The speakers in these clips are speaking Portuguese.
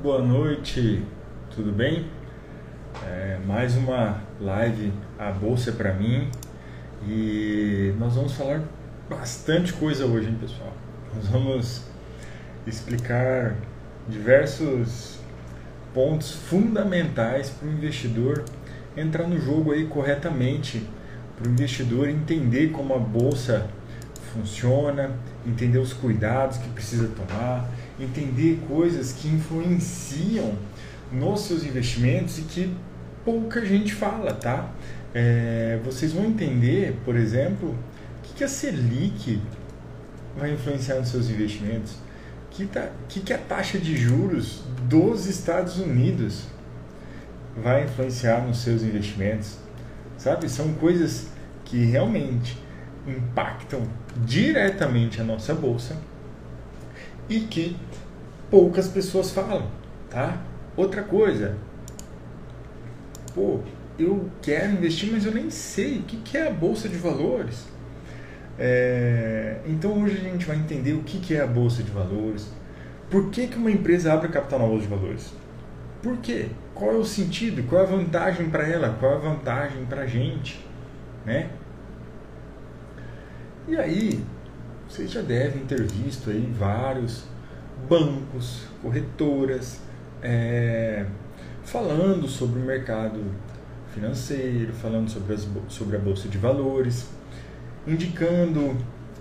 Boa noite, tudo bem? É, mais uma live A Bolsa para mim e nós vamos falar bastante coisa hoje, hein, pessoal? Nós vamos explicar diversos pontos fundamentais para o investidor entrar no jogo aí corretamente, para o investidor entender como a bolsa funciona, entender os cuidados que precisa tomar, entender coisas que influenciam nos seus investimentos e que pouca gente fala, tá? É, vocês vão entender, por exemplo, o que, que a Selic vai influenciar nos seus investimentos, o que, tá, que, que a taxa de juros dos Estados Unidos vai influenciar nos seus investimentos, sabe? São coisas que realmente impactam diretamente a nossa bolsa e que poucas pessoas falam, tá? Outra coisa, pô, eu quero investir, mas eu nem sei o que é a bolsa de valores. É, então hoje a gente vai entender o que é a bolsa de valores, por que, que uma empresa abre capital na bolsa de valores, por quê, qual é o sentido, qual é a vantagem para ela, qual é a vantagem para a gente, né? E aí, vocês já devem ter visto aí vários bancos, corretoras, é, falando sobre o mercado financeiro, falando sobre, as, sobre a bolsa de valores, indicando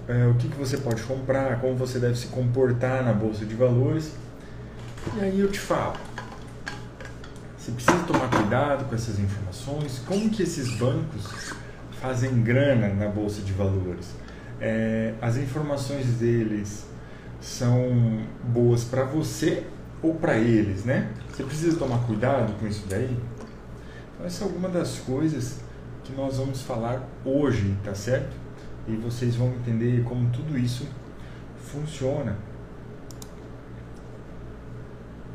é, o que, que você pode comprar, como você deve se comportar na bolsa de valores. E aí eu te falo, você precisa tomar cuidado com essas informações, como que esses bancos fazem grana na bolsa de valores é, as informações deles são boas para você ou para eles, né? Você precisa tomar cuidado com isso daí. Então, essa é alguma das coisas que nós vamos falar hoje, tá certo? E vocês vão entender como tudo isso funciona.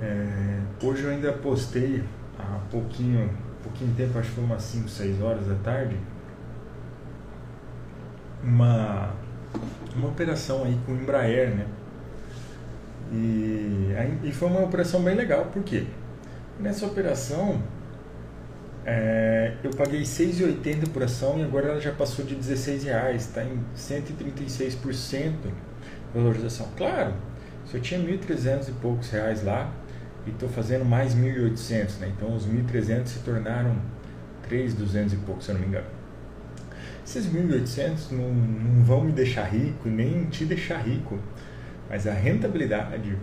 É, hoje eu ainda postei há pouquinho, pouquinho tempo, acho que foi umas 5, 6 horas da tarde, uma, uma operação aí com o Embraer, né? E, e foi uma operação bem legal, por quê? Nessa operação é, eu paguei 6,80 por ação e agora ela já passou de 16 reais, está em 136% de valorização. Claro, se eu tinha 1.300 e poucos reais lá e estou fazendo mais 1.800, né? Então os 1.300 se tornaram 3.200 e poucos, se eu não me engano. Esses 1.800 não, não vão me deixar rico, nem te deixar rico, mas a rentabilidade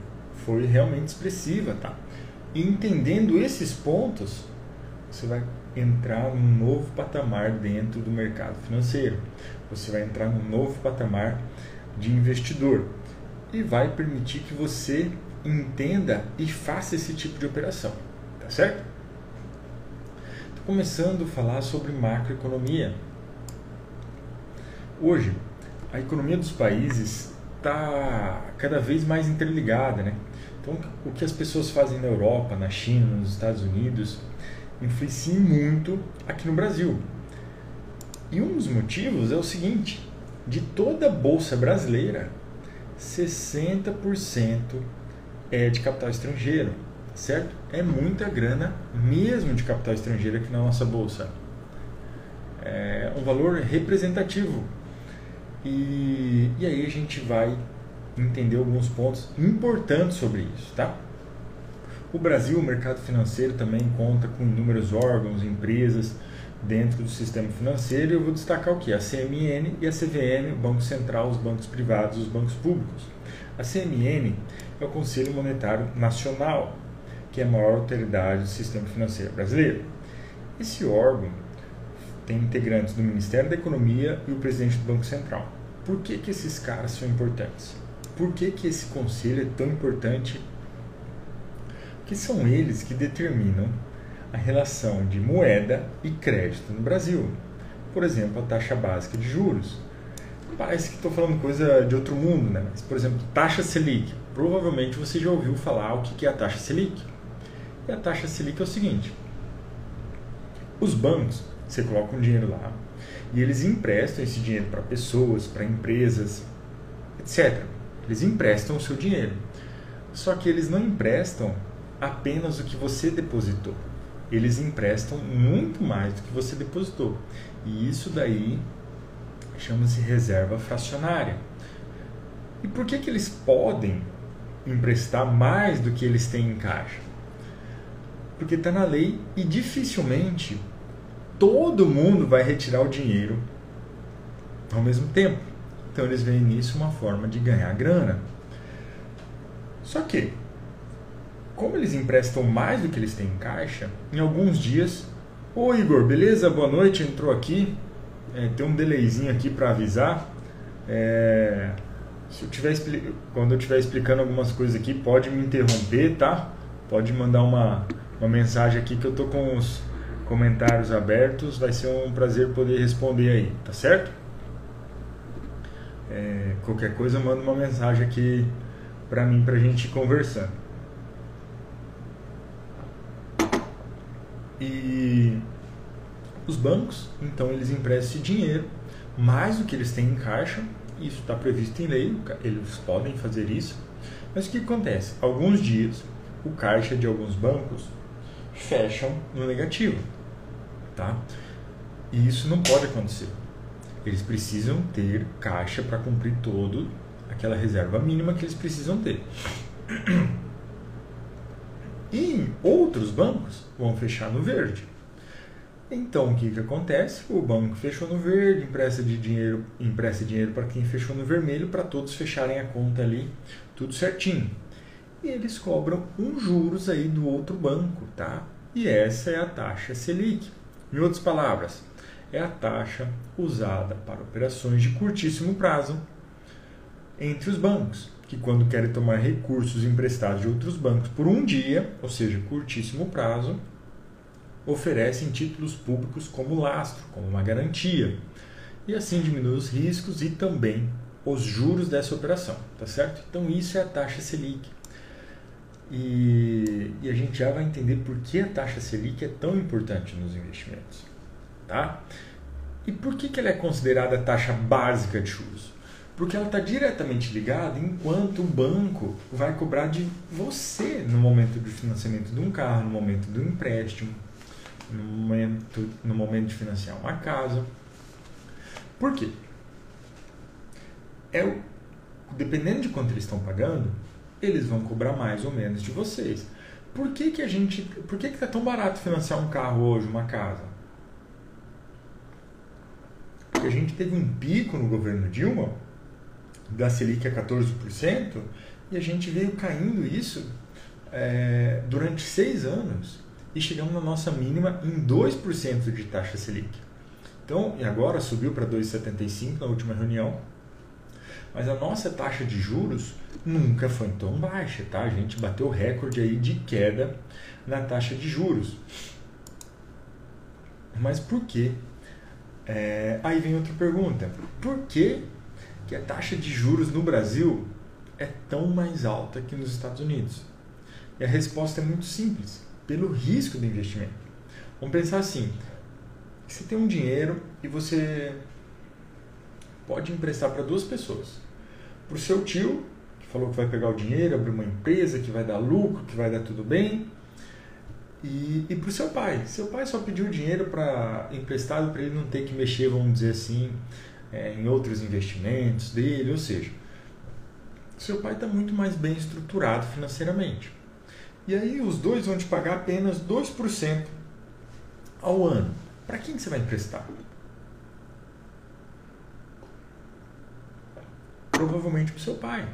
foi realmente expressiva, tá? E entendendo esses pontos, você vai entrar num novo patamar dentro do mercado financeiro. Você vai entrar num novo patamar de investidor e vai permitir que você entenda e faça esse tipo de operação, tá certo? Estou começando a falar sobre macroeconomia. Hoje, a economia dos países está cada vez mais interligada, né? Então, o que as pessoas fazem na Europa, na China, nos Estados Unidos, influencia muito aqui no Brasil. E um dos motivos é o seguinte: de toda a bolsa brasileira, 60% é de capital estrangeiro, certo? É muita grana mesmo de capital estrangeiro aqui na nossa bolsa. É um valor representativo e, e aí a gente vai entender alguns pontos importantes sobre isso, tá? O Brasil, o mercado financeiro também conta com inúmeros órgãos, empresas dentro do sistema financeiro. Eu vou destacar o que? A CMN e a CVM, o Banco Central, os bancos privados, os bancos públicos. A CMN é o Conselho Monetário Nacional, que é a maior autoridade do sistema financeiro brasileiro. Esse órgão tem integrantes do Ministério da Economia e o presidente do Banco Central. Por que, que esses caras são importantes? Por que, que esse conselho é tão importante? Porque são eles que determinam a relação de moeda e crédito no Brasil. Por exemplo, a taxa básica de juros. Parece que estou falando coisa de outro mundo, né? Mas, por exemplo, taxa Selic. Provavelmente você já ouviu falar o que é a taxa Selic. E a taxa Selic é o seguinte: os bancos você coloca um dinheiro lá e eles emprestam esse dinheiro para pessoas, para empresas, etc. Eles emprestam o seu dinheiro. Só que eles não emprestam apenas o que você depositou. Eles emprestam muito mais do que você depositou. E isso daí chama-se reserva fracionária. E por que, que eles podem emprestar mais do que eles têm em caixa? Porque está na lei e dificilmente todo mundo vai retirar o dinheiro ao mesmo tempo. Então eles veem nisso uma forma de ganhar grana. Só que, como eles emprestam mais do que eles têm em caixa, em alguns dias, ô Igor, beleza? Boa noite, entrou aqui. É, tem um delayzinho aqui para avisar. É, se eu tiver, quando eu estiver explicando algumas coisas aqui, pode me interromper, tá? Pode mandar uma, uma mensagem aqui que eu tô com os comentários abertos. Vai ser um prazer poder responder aí, tá certo? É, qualquer coisa, manda uma mensagem aqui para mim, para a gente conversar. E os bancos, então, eles emprestam esse dinheiro, mais do que eles têm em caixa, isso está previsto em lei, eles podem fazer isso. Mas o que acontece? Alguns dias, o caixa de alguns bancos fecham no negativo, tá? E isso não pode acontecer. Eles precisam ter caixa para cumprir todo aquela reserva mínima que eles precisam ter. E outros bancos vão fechar no verde. Então o que, que acontece? O banco fechou no verde, empresta de dinheiro, empresta dinheiro para quem fechou no vermelho para todos fecharem a conta ali, tudo certinho. E eles cobram um juros aí do outro banco, tá? E essa é a taxa Selic. Em outras palavras, é a taxa usada para operações de curtíssimo prazo entre os bancos, que quando querem tomar recursos emprestados de outros bancos por um dia, ou seja, curtíssimo prazo, oferecem títulos públicos como lastro, como uma garantia, e assim diminui os riscos e também os juros dessa operação, tá certo? Então isso é a taxa Selic. E, e a gente já vai entender por que a taxa Selic é tão importante nos investimentos, tá? E por que, que ela é considerada a taxa básica de juros? Porque ela está diretamente ligada enquanto o banco vai cobrar de você no momento do financiamento de um carro, no momento do empréstimo, no momento, no momento de financiar uma casa. Por quê? É o, dependendo de quanto eles estão pagando, eles vão cobrar mais ou menos de vocês. Por que, que a gente. Por que, que tá tão barato financiar um carro hoje, uma casa? Porque a gente teve um pico no governo Dilma da Selic a 14%, e a gente veio caindo isso é, durante seis anos e chegamos na nossa mínima em 2% de taxa Selic. Então, e agora subiu para 2,75 na última reunião, mas a nossa taxa de juros nunca foi tão baixa, tá? A gente bateu recorde aí de queda na taxa de juros. Mas por quê? É, aí vem outra pergunta. Por que que a taxa de juros no Brasil é tão mais alta que nos Estados Unidos? E a resposta é muito simples: pelo risco do investimento. Vamos pensar assim: você tem um dinheiro e você pode emprestar para duas pessoas. Para o seu tio, que falou que vai pegar o dinheiro, abrir uma empresa que vai dar lucro, que vai dar tudo bem. E, e para o seu pai. Seu pai só pediu dinheiro para emprestado para ele não ter que mexer, vamos dizer assim, é, em outros investimentos dele, ou seja, seu pai está muito mais bem estruturado financeiramente. E aí os dois vão te pagar apenas 2% ao ano. Para quem que você vai emprestar? Provavelmente para o seu pai.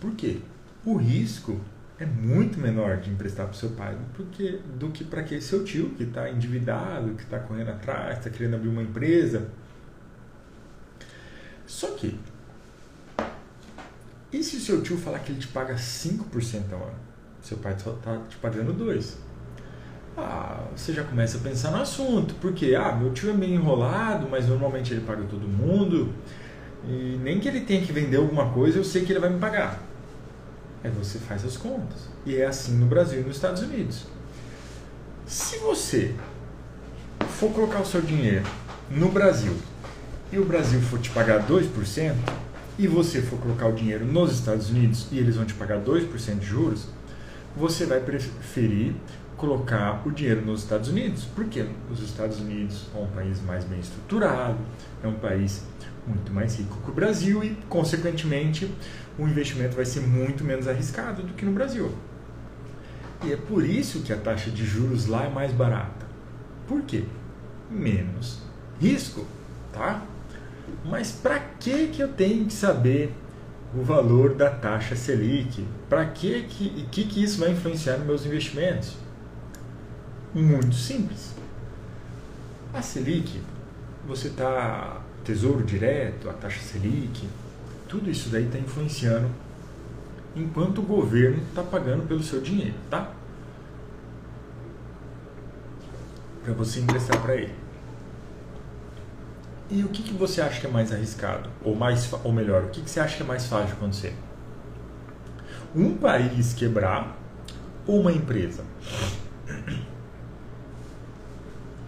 Por quê? O risco é muito menor de emprestar para o seu pai porque, do que para aquele seu tio que está endividado, que está correndo atrás, está querendo abrir uma empresa só que, e se o seu tio falar que ele te paga 5% ao ano? Seu pai só está te pagando 2%. Ah, você já começa a pensar no assunto. Porque, ah, meu tio é meio enrolado, mas normalmente ele paga todo mundo. E nem que ele tenha que vender alguma coisa, eu sei que ele vai me pagar. Aí você faz as contas. E é assim no Brasil e nos Estados Unidos. Se você for colocar o seu dinheiro no Brasil e o Brasil for te pagar 2%, e você for colocar o dinheiro nos Estados Unidos e eles vão te pagar 2% de juros, você vai preferir colocar o dinheiro nos Estados Unidos, porque os Estados Unidos é um país mais bem estruturado, é um país muito mais rico que o Brasil e, consequentemente, o investimento vai ser muito menos arriscado do que no Brasil. E é por isso que a taxa de juros lá é mais barata. Por quê? Menos risco, tá? Mas para que que eu tenho que saber o valor da taxa Selic? Para que que, que que isso vai influenciar nos meus investimentos? Muito simples. A Selic, você está Tesouro Direto, a taxa Selic, tudo isso daí está influenciando enquanto o governo está pagando pelo seu dinheiro, tá? Para você emprestar para ele. E o que, que você acha que é mais arriscado? Ou, mais, ou melhor, o que, que você acha que é mais fácil de acontecer? Um país quebrar ou uma empresa?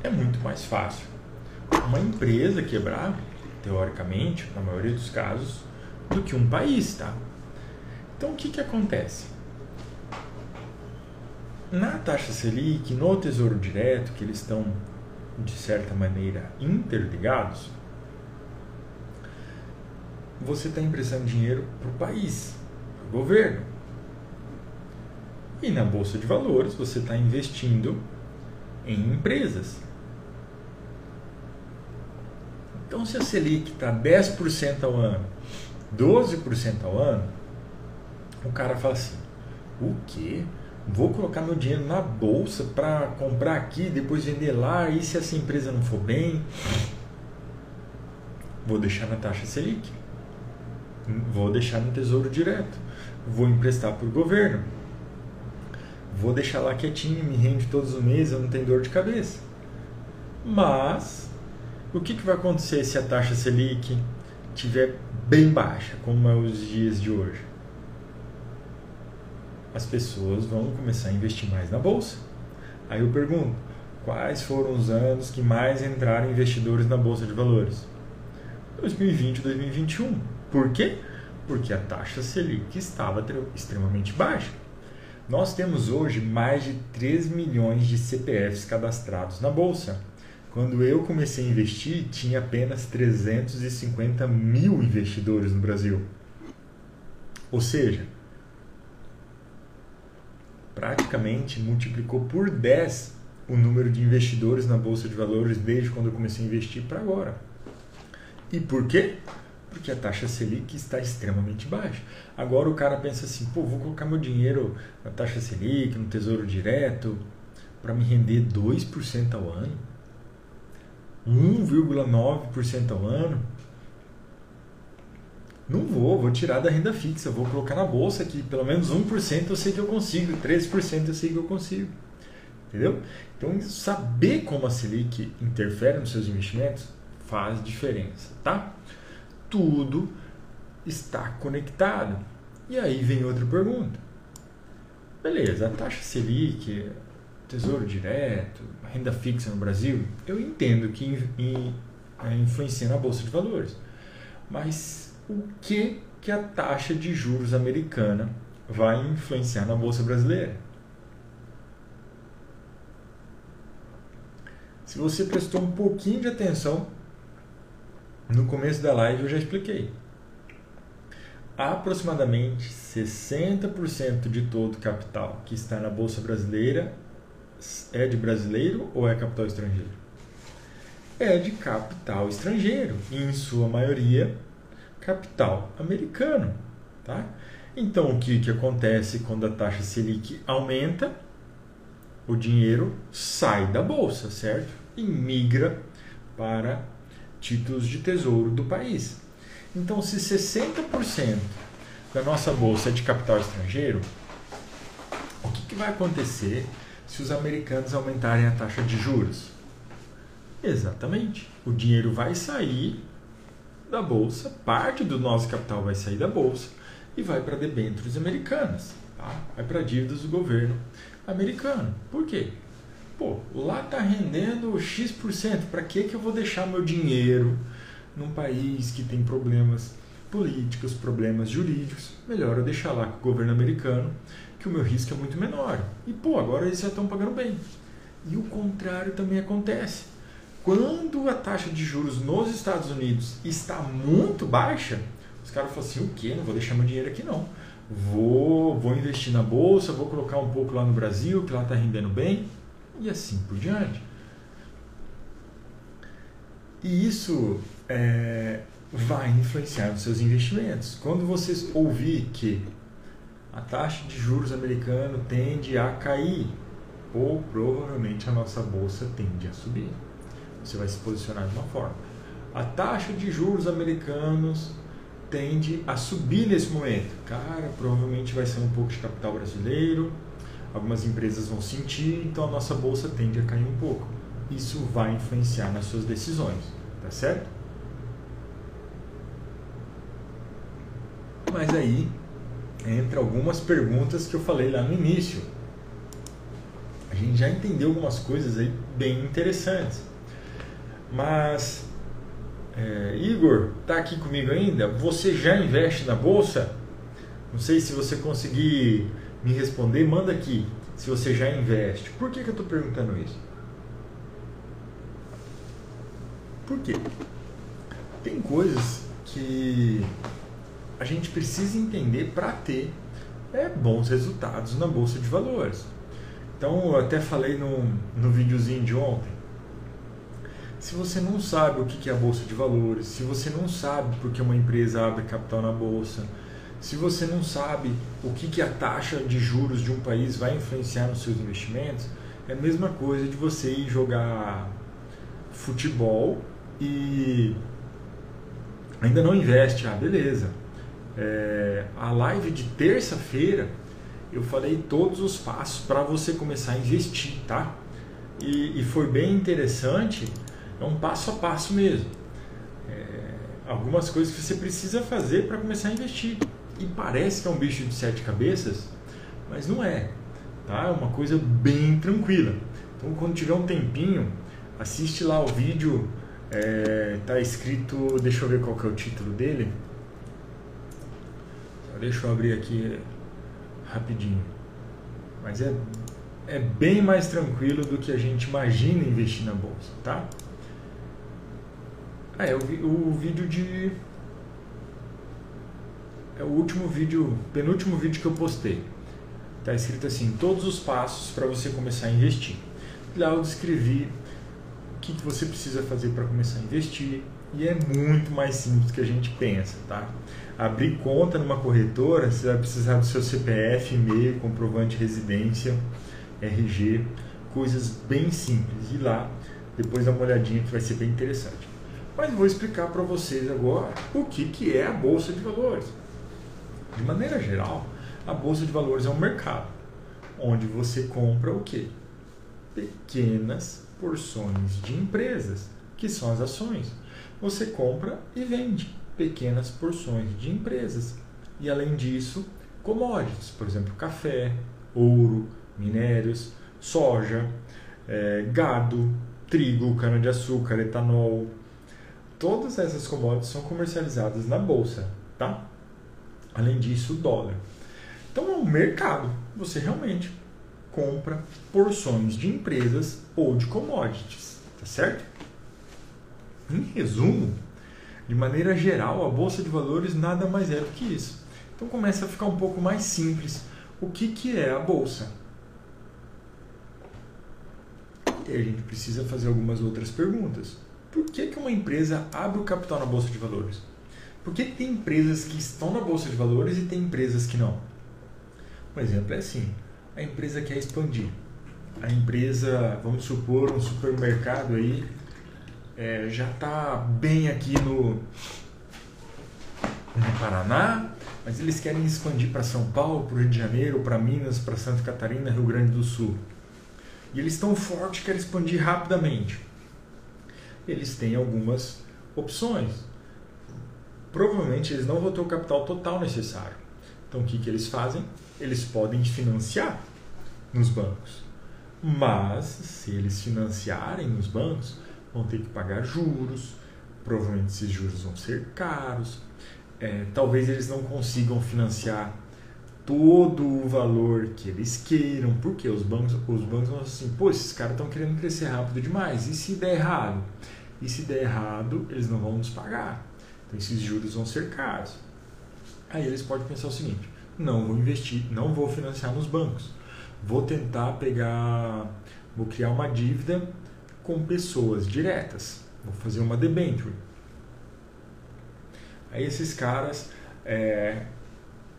É muito mais fácil. Uma empresa quebrar, teoricamente, na maioria dos casos, do que um país, tá? Então o que, que acontece? Na taxa Selic, no Tesouro Direto, que eles estão de certa maneira interligados, você está emprestando dinheiro para o país, para o governo. E na Bolsa de Valores você está investindo em empresas. Então, se a Selic está 10% ao ano, 12% ao ano, o cara fala assim: o quê? Vou colocar meu dinheiro na bolsa para comprar aqui, depois vender lá, e se essa empresa não for bem, vou deixar na taxa Selic, vou deixar no Tesouro Direto, vou emprestar para o governo, vou deixar lá quietinho, me rende todos os meses, eu não tenho dor de cabeça. Mas, o que, que vai acontecer se a taxa Selic estiver bem baixa, como é os dias de hoje? as pessoas vão começar a investir mais na bolsa. Aí eu pergunto, quais foram os anos que mais entraram investidores na bolsa de valores? 2020 e 2021. Por quê? Porque a taxa Selic estava extremamente baixa. Nós temos hoje mais de 3 milhões de CPFs cadastrados na bolsa. Quando eu comecei a investir, tinha apenas 350 mil investidores no Brasil. Ou seja, praticamente multiplicou por 10 o número de investidores na bolsa de valores desde quando eu comecei a investir para agora. E por quê? Porque a taxa Selic está extremamente baixa. Agora o cara pensa assim: pô, vou colocar meu dinheiro na taxa Selic, no Tesouro Direto, para me render 2% ao ano, 1,9% ao ano. Não vou, vou tirar da renda fixa, vou colocar na bolsa que pelo menos 1% eu sei que eu consigo, 3% eu sei que eu consigo. Entendeu? Então, saber como a Selic interfere nos seus investimentos faz diferença, tá? Tudo está conectado. E aí vem outra pergunta. Beleza, a taxa Selic, Tesouro Direto, renda fixa no Brasil, eu entendo que influencia na bolsa de valores. Mas o que, que a taxa de juros americana vai influenciar na bolsa brasileira. Se você prestou um pouquinho de atenção no começo da live, eu já expliquei. Aproximadamente 60% de todo o capital que está na bolsa brasileira é de brasileiro ou é capital estrangeiro? É de capital estrangeiro, e em sua maioria capital americano. Tá? Então, o que, que acontece quando a taxa Selic aumenta? O dinheiro sai da bolsa, certo? E migra para títulos de tesouro do país. Então, se 60% da nossa bolsa é de capital estrangeiro, o que, que vai acontecer se os americanos aumentarem a taxa de juros? Exatamente. O dinheiro vai sair da bolsa, parte do nosso capital vai sair da bolsa e vai para debêntures americanas, tá? vai para dívidas do governo americano. Por quê? Pô, lá está rendendo X%, para que, que eu vou deixar meu dinheiro num país que tem problemas políticos, problemas jurídicos? Melhor eu deixar lá com o governo americano, que o meu risco é muito menor. E pô, agora eles já estão pagando bem. E o contrário também acontece. Quando a taxa de juros nos Estados Unidos está muito baixa, os caras falam assim: o quê? Não vou deixar meu dinheiro aqui não. Vou, vou investir na bolsa, vou colocar um pouco lá no Brasil, que lá está rendendo bem, e assim por diante. E isso é, vai influenciar nos seus investimentos. Quando vocês ouvir que a taxa de juros americano tende a cair, ou provavelmente a nossa bolsa tende a subir. Você vai se posicionar de uma forma. A taxa de juros americanos tende a subir nesse momento. Cara, provavelmente vai ser um pouco de capital brasileiro, algumas empresas vão sentir, então a nossa bolsa tende a cair um pouco. Isso vai influenciar nas suas decisões, tá certo? Mas aí entra algumas perguntas que eu falei lá no início. A gente já entendeu algumas coisas aí bem interessantes. Mas é, Igor, tá aqui comigo ainda? Você já investe na bolsa? Não sei se você conseguir me responder, manda aqui se você já investe. Por que, que eu estou perguntando isso? Por quê? Tem coisas que a gente precisa entender para ter é, bons resultados na bolsa de valores. Então, eu até falei no, no videozinho de ontem. Se você não sabe o que é a bolsa de valores, se você não sabe porque uma empresa abre capital na bolsa, se você não sabe o que a taxa de juros de um país vai influenciar nos seus investimentos, é a mesma coisa de você ir jogar futebol e ainda não investe. Ah, beleza é, a live de terça-feira eu falei todos os passos para você começar a investir, tá? E, e, foi bem interessante, é um passo a passo mesmo. É, algumas coisas que você precisa fazer para começar a investir. E parece que é um bicho de sete cabeças, mas não é. Tá? É uma coisa bem tranquila. Então, quando tiver um tempinho, assiste lá o vídeo. É, tá escrito, deixa eu ver qual que é o título dele Deixa eu abrir aqui rapidinho. Mas é, é bem mais tranquilo do que a gente imagina investir na bolsa, tá? Ah, é o, o vídeo de. É o último vídeo, penúltimo vídeo que eu postei. Tá escrito assim: todos os passos para você começar a investir. Lá eu descrevi o que, que você precisa fazer para começar a investir. E é muito mais simples do que a gente pensa, tá? Abrir conta numa corretora, você vai precisar do seu CPF, e-mail, comprovante de residência, RG, coisas bem simples. E lá, depois dá uma olhadinha que vai ser bem interessante. Mas vou explicar para vocês agora o que, que é a Bolsa de Valores. De maneira geral, a Bolsa de Valores é um mercado onde você compra o quê? Pequenas porções de empresas, que são as ações. Você compra e vende pequenas porções de empresas. E além disso, commodities, por exemplo, café, ouro, minérios, soja, é, gado, trigo, cana-de-açúcar, etanol. Todas essas commodities são comercializadas na bolsa, tá? Além disso, o dólar. Então é um mercado. Você realmente compra porções de empresas ou de commodities, tá certo? Em resumo, de maneira geral, a bolsa de valores nada mais é do que isso. Então começa a ficar um pouco mais simples. O que, que é a bolsa? E a gente precisa fazer algumas outras perguntas. Por que, que uma empresa abre o capital na bolsa de valores? Por que, tem empresas que estão na bolsa de valores e tem empresas que não? Um exemplo é assim: a empresa quer expandir. A empresa, vamos supor, um supermercado aí é, já está bem aqui no, no Paraná, mas eles querem expandir para São Paulo, para o Rio de Janeiro, para Minas, para Santa Catarina, Rio Grande do Sul. E eles estão fortes, querem expandir rapidamente. Eles têm algumas opções. Provavelmente eles não vão ter o capital total necessário. Então o que, que eles fazem? Eles podem financiar nos bancos. Mas se eles financiarem nos bancos, vão ter que pagar juros, provavelmente esses juros vão ser caros, é, talvez eles não consigam financiar todo o valor que eles queiram, porque os bancos, os bancos vão assim, pô, esses caras estão querendo crescer rápido demais, e se der errado? E se der errado, eles não vão nos pagar. Então esses juros vão ser caros. Aí eles podem pensar o seguinte: não vou investir, não vou financiar nos bancos. Vou tentar pegar, vou criar uma dívida com pessoas diretas. Vou fazer uma debenture. Aí esses caras é,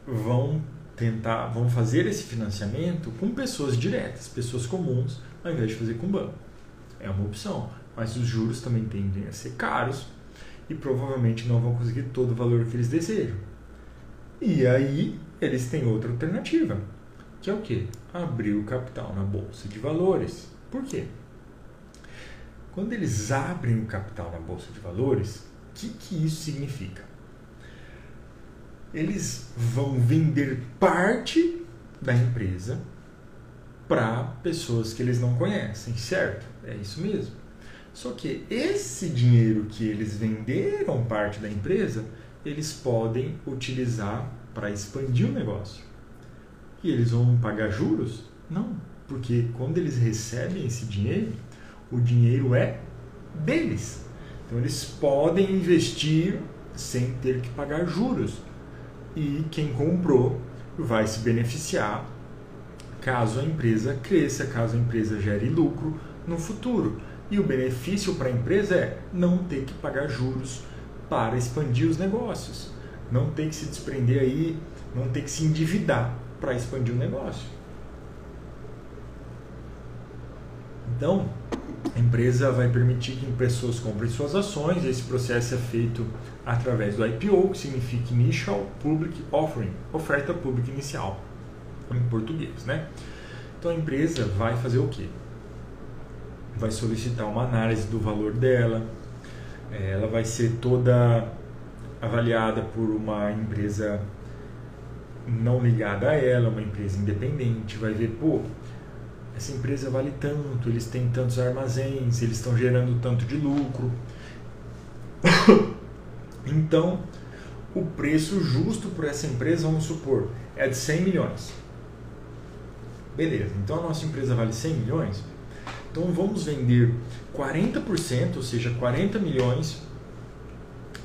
vão tentar, vão fazer esse financiamento com pessoas diretas, pessoas comuns, ao invés de fazer com banco. É uma opção, mas os juros também tendem a ser caros e provavelmente não vão conseguir todo o valor que eles desejam. E aí eles têm outra alternativa, que é o que? Abrir o capital na bolsa de valores. Por quê? Quando eles abrem o capital na bolsa de valores, o que, que isso significa? Eles vão vender parte da empresa para pessoas que eles não conhecem, certo? É isso mesmo. Só que esse dinheiro que eles venderam parte da empresa, eles podem utilizar para expandir o negócio. E eles vão pagar juros? Não, porque quando eles recebem esse dinheiro, o dinheiro é deles. Então eles podem investir sem ter que pagar juros. E quem comprou vai se beneficiar caso a empresa cresça, caso a empresa gere lucro no futuro. E o benefício para a empresa é não ter que pagar juros para expandir os negócios, não ter que se desprender aí, não ter que se endividar para expandir o negócio. Então, a empresa vai permitir que pessoas comprem suas ações. Esse processo é feito através do IPO, que significa Initial Public Offering, oferta pública inicial, em português, né? Então a empresa vai fazer o quê? Vai solicitar uma análise do valor dela, é, ela vai ser toda avaliada por uma empresa não ligada a ela, uma empresa independente, vai ver, pô, essa empresa vale tanto, eles têm tantos armazéns, eles estão gerando tanto de lucro. então, o preço justo por essa empresa, vamos supor, é de 100 milhões. Beleza, então a nossa empresa vale 100 milhões. Então vamos vender 40%, ou seja, 40 milhões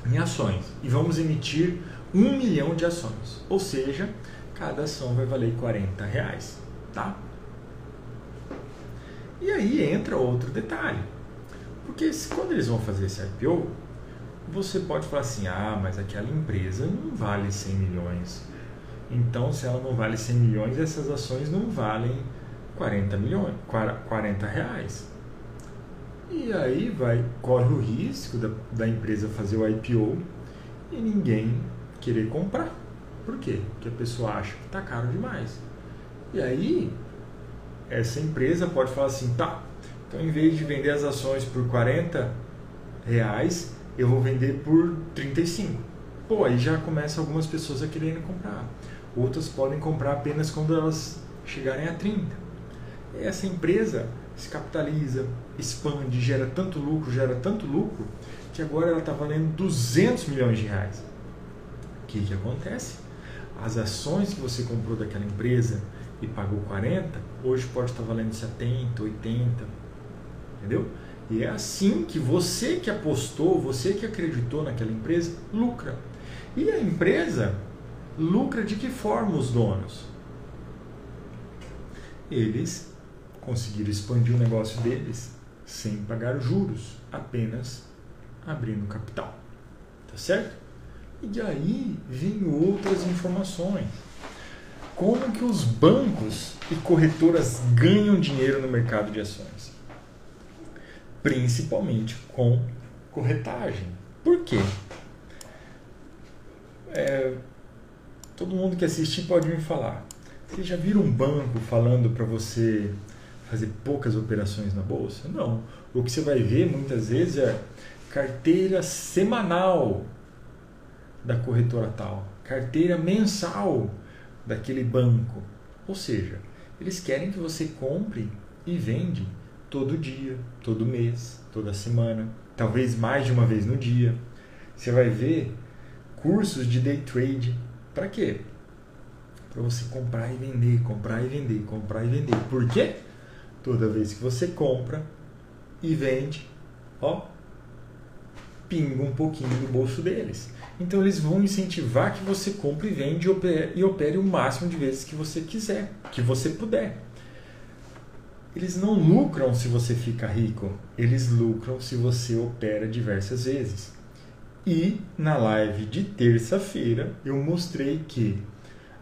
em ações. E vamos emitir 1 milhão de ações. Ou seja, cada ação vai valer 40 reais. Tá? E aí entra outro detalhe. Porque quando eles vão fazer esse IPO, você pode falar assim: ah, mas aquela empresa não vale 100 milhões. Então, se ela não vale 100 milhões, essas ações não valem 40 milhões, 40 reais. E aí vai, corre o risco da, da empresa fazer o IPO e ninguém querer comprar. Por quê? Porque a pessoa acha que está caro demais. E aí essa empresa pode falar assim, tá, então em vez de vender as ações por 40 reais, eu vou vender por 35. Pô, aí já começa algumas pessoas a quererem comprar. Outras podem comprar apenas quando elas chegarem a 30. E essa empresa se capitaliza, expande, gera tanto lucro, gera tanto lucro, que agora ela está valendo 200 milhões de reais. O que, que acontece? As ações que você comprou daquela empresa e pagou 40, hoje pode estar valendo 70, 80, entendeu? E é assim que você que apostou, você que acreditou naquela empresa, lucra. E a empresa lucra de que forma os donos? Eles conseguiram expandir o negócio deles sem pagar juros, apenas abrindo capital. Tá certo? E aí vem outras informações como que os bancos e corretoras ganham dinheiro no mercado de ações? Principalmente com corretagem. Por quê? É, todo mundo que assistir pode me falar. Você já viram um banco falando para você fazer poucas operações na bolsa? Não. O que você vai ver muitas vezes é carteira semanal da corretora tal, carteira mensal daquele banco. Ou seja, eles querem que você compre e vende todo dia, todo mês, toda semana, talvez mais de uma vez no dia. Você vai ver cursos de day trade. Para quê? para você comprar e vender, comprar e vender, comprar e vender. Por quê? Toda vez que você compra e vende, ó, pinga um pouquinho no bolso deles. Então eles vão incentivar que você compre e vende e opere o máximo de vezes que você quiser, que você puder. Eles não lucram se você fica rico, eles lucram se você opera diversas vezes. E na live de terça-feira eu mostrei que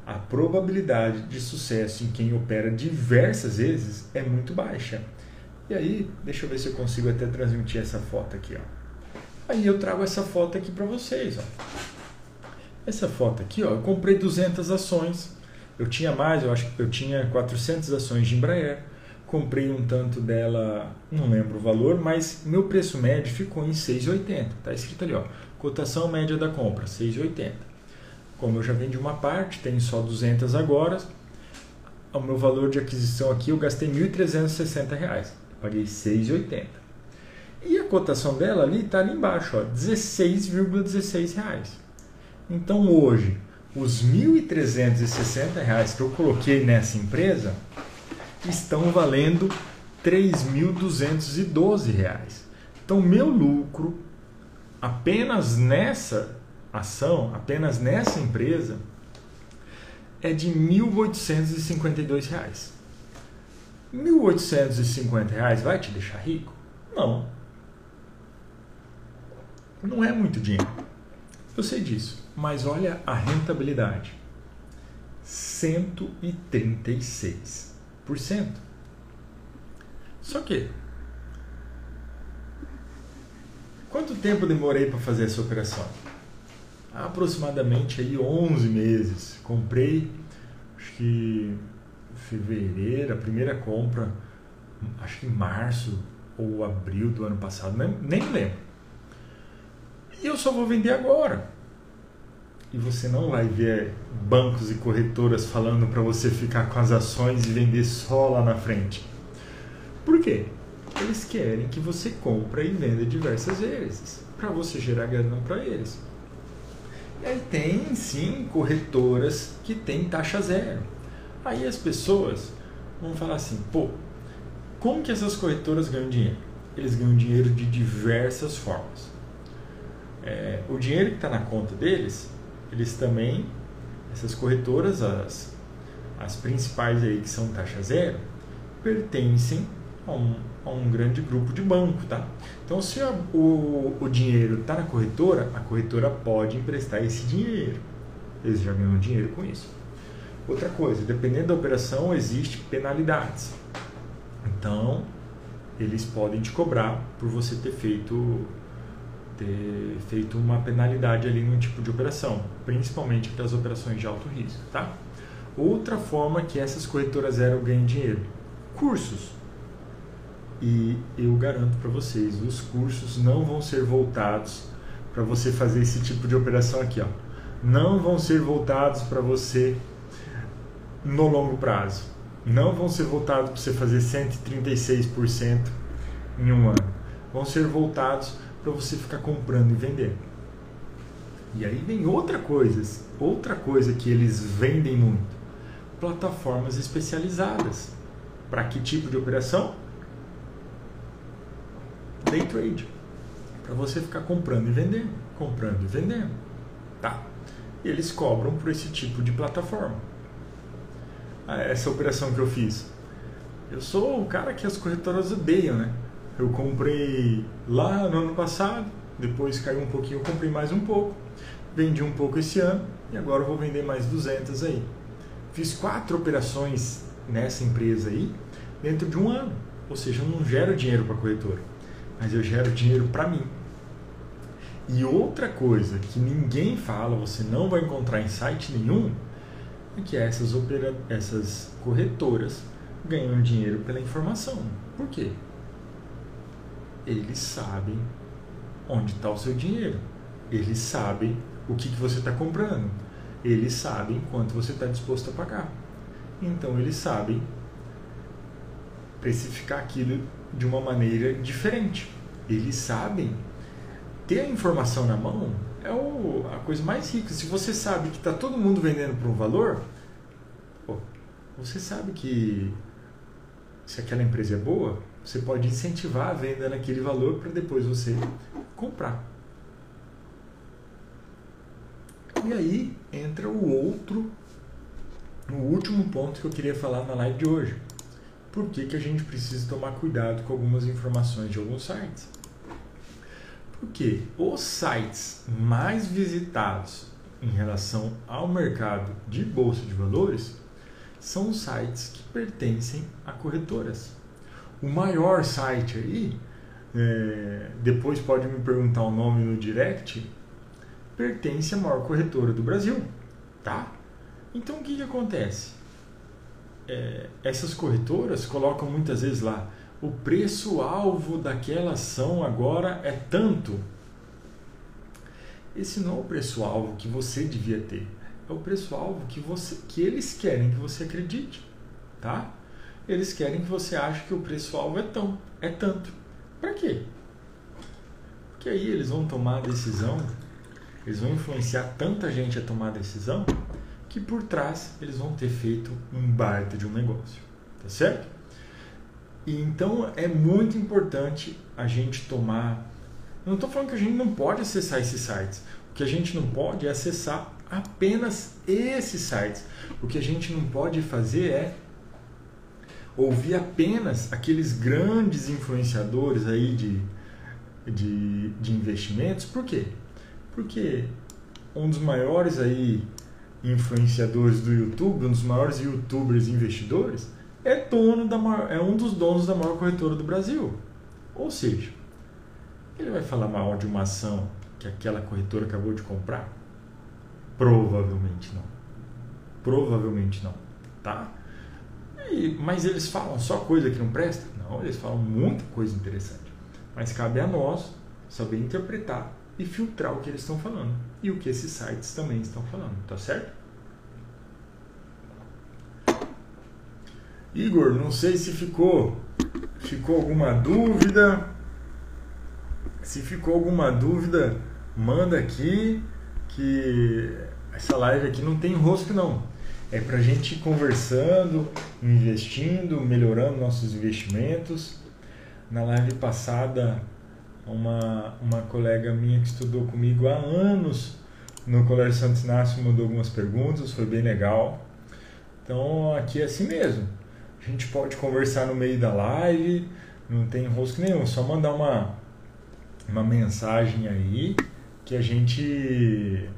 a probabilidade de sucesso em quem opera diversas vezes é muito baixa. E aí, deixa eu ver se eu consigo até transmitir essa foto aqui, ó. Aí eu trago essa foto aqui para vocês, ó. Essa foto aqui, ó, eu comprei 200 ações. Eu tinha mais, eu acho que eu tinha 400 ações de Embraer. Comprei um tanto dela, não lembro o valor, mas meu preço médio ficou em 6,80. Tá escrito ali, ó. Cotação média da compra, 6,80. Como eu já vendi uma parte, tenho só 200 agora, o meu valor de aquisição aqui eu gastei R$ 1.360. Paguei 6,80. E a cotação dela ali está ali embaixo, 16,16 reais. Então hoje, os R$ 1.360 que eu coloquei nessa empresa estão valendo R$ 3.212. Então meu lucro apenas nessa ação, apenas nessa empresa, é de 1.852 reais. 1.850 reais vai te deixar rico? Não. Não é muito dinheiro. Eu sei disso. Mas olha a rentabilidade. 136%. Só que Quanto tempo demorei para fazer essa operação? Aproximadamente aí 11 meses. Comprei, acho que fevereiro, a primeira compra, acho que em março ou abril do ano passado, nem, nem lembro. Eu só vou vender agora. E você não vai ver bancos e corretoras falando para você ficar com as ações e vender só lá na frente. Por quê? eles querem que você compre e venda diversas vezes para você gerar grana para eles. E aí tem sim corretoras que têm taxa zero. Aí as pessoas vão falar assim, pô, como que essas corretoras ganham dinheiro? Eles ganham dinheiro de diversas formas. É, o dinheiro que está na conta deles, eles também, essas corretoras, as, as principais aí que são taxa zero, pertencem a um, a um grande grupo de banco, tá? Então, se a, o, o dinheiro está na corretora, a corretora pode emprestar esse dinheiro. Eles já ganham dinheiro com isso. Outra coisa, dependendo da operação, existe penalidades. Então, eles podem te cobrar por você ter feito ter feito uma penalidade ali no tipo de operação, principalmente para as operações de alto risco, tá? Outra forma que essas corretoras zero ganham dinheiro, cursos. E eu garanto para vocês, os cursos não vão ser voltados para você fazer esse tipo de operação aqui, ó. Não vão ser voltados para você no longo prazo. Não vão ser voltados para você fazer 136% em um ano. Vão ser voltados para você ficar comprando e vendendo. E aí vem outra coisa, outra coisa que eles vendem muito. Plataformas especializadas. Para que tipo de operação? day trade. Para você ficar comprando e vendendo, comprando e vendendo. Tá? E eles cobram por esse tipo de plataforma. Ah, essa operação que eu fiz. Eu sou o cara que as corretoras odeiam, né? Eu comprei lá no ano passado, depois caiu um pouquinho, eu comprei mais um pouco, vendi um pouco esse ano e agora vou vender mais 200 aí. Fiz quatro operações nessa empresa aí dentro de um ano, ou seja, eu não gero dinheiro para a corretora mas eu gero dinheiro para mim. E outra coisa que ninguém fala, você não vai encontrar em site nenhum, é que essas, opera... essas corretoras ganham dinheiro pela informação. Por quê? Eles sabem onde está o seu dinheiro. Eles sabem o que, que você está comprando. Eles sabem quanto você está disposto a pagar. Então eles sabem precificar aquilo de uma maneira diferente. Eles sabem ter a informação na mão é o, a coisa mais rica. Se você sabe que está todo mundo vendendo por um valor, você sabe que se aquela empresa é boa, você pode incentivar a venda naquele valor para depois você comprar. E aí entra o outro, o último ponto que eu queria falar na live de hoje. Por que, que a gente precisa tomar cuidado com algumas informações de alguns sites? Porque os sites mais visitados em relação ao mercado de bolsa de valores são os sites que pertencem a corretoras. O maior site aí, é, depois pode me perguntar o nome no direct, pertence à maior corretora do Brasil, tá? Então o que, que acontece? É, essas corretoras colocam muitas vezes lá o preço alvo daquela ação agora é tanto. Esse não é o preço alvo que você devia ter, é o preço alvo que você que eles querem que você acredite, tá? Eles querem que você ache que o preço alvo é tão, é tanto. Para quê? Porque aí eles vão tomar a decisão eles vão influenciar tanta gente a tomar a decisão que por trás eles vão ter feito um baita de um negócio, tá certo? E então é muito importante a gente tomar. Eu não estou falando que a gente não pode acessar esses sites. O que a gente não pode é acessar apenas esses sites. O que a gente não pode fazer é ouvir apenas aqueles grandes influenciadores aí de, de, de investimentos. Por quê? Porque um dos maiores aí influenciadores do YouTube, um dos maiores youtubers investidores, é dono da maior, é um dos donos da maior corretora do Brasil. Ou seja, ele vai falar mal de uma ação que aquela corretora acabou de comprar? Provavelmente não. Provavelmente não, tá? E, mas eles falam só coisa que não presta? Não, eles falam muita coisa interessante. Mas cabe a nós saber interpretar e filtrar o que eles estão falando e o que esses sites também estão falando, tá certo? Igor, não sei se ficou ficou alguma dúvida. Se ficou alguma dúvida, manda aqui que essa live aqui não tem rosto não. É pra gente ir conversando, investindo, melhorando nossos investimentos. Na live passada uma, uma colega minha que estudou comigo há anos no Colégio Santo Inácio mandou algumas perguntas, foi bem legal. Então aqui é assim mesmo. A gente pode conversar no meio da live, não tem rosto nenhum, só mandar uma, uma mensagem aí que a gente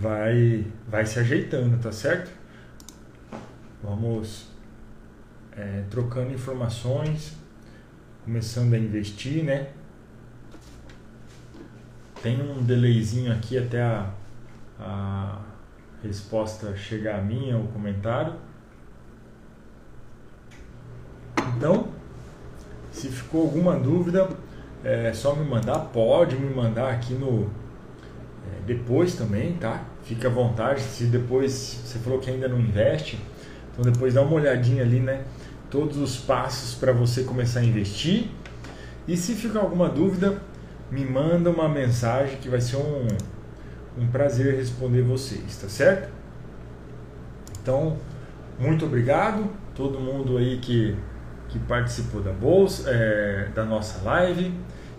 vai, vai se ajeitando, tá certo? Vamos é, trocando informações, começando a investir, né? Tem um delayzinho aqui até a, a resposta chegar a minha, o comentário. Então, se ficou alguma dúvida, é só me mandar, pode me mandar aqui no depois também, tá? Fique à vontade. Se depois você falou que ainda não investe, então depois dá uma olhadinha ali, né? Todos os passos para você começar a investir. E se ficar alguma dúvida, me manda uma mensagem que vai ser um, um prazer responder vocês, tá certo? Então, muito obrigado todo mundo aí que, que participou da bolsa, é, da nossa live.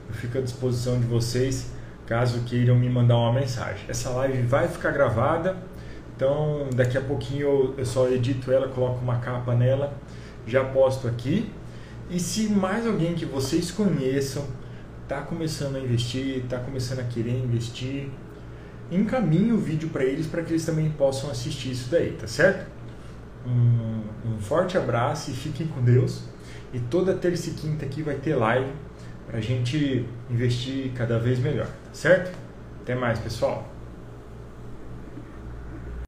Eu fico à disposição de vocês caso queiram me mandar uma mensagem. Essa live vai ficar gravada, então daqui a pouquinho eu, só edito ela, coloco uma capa nela, já posto aqui. E se mais alguém que vocês conheçam está começando a investir, está começando a querer investir, encaminhe o vídeo para eles para que eles também possam assistir isso daí, tá certo? Um, um forte abraço e fiquem com Deus. E toda terça e quinta aqui vai ter live para a gente investir cada vez melhor, tá certo? Até mais, pessoal!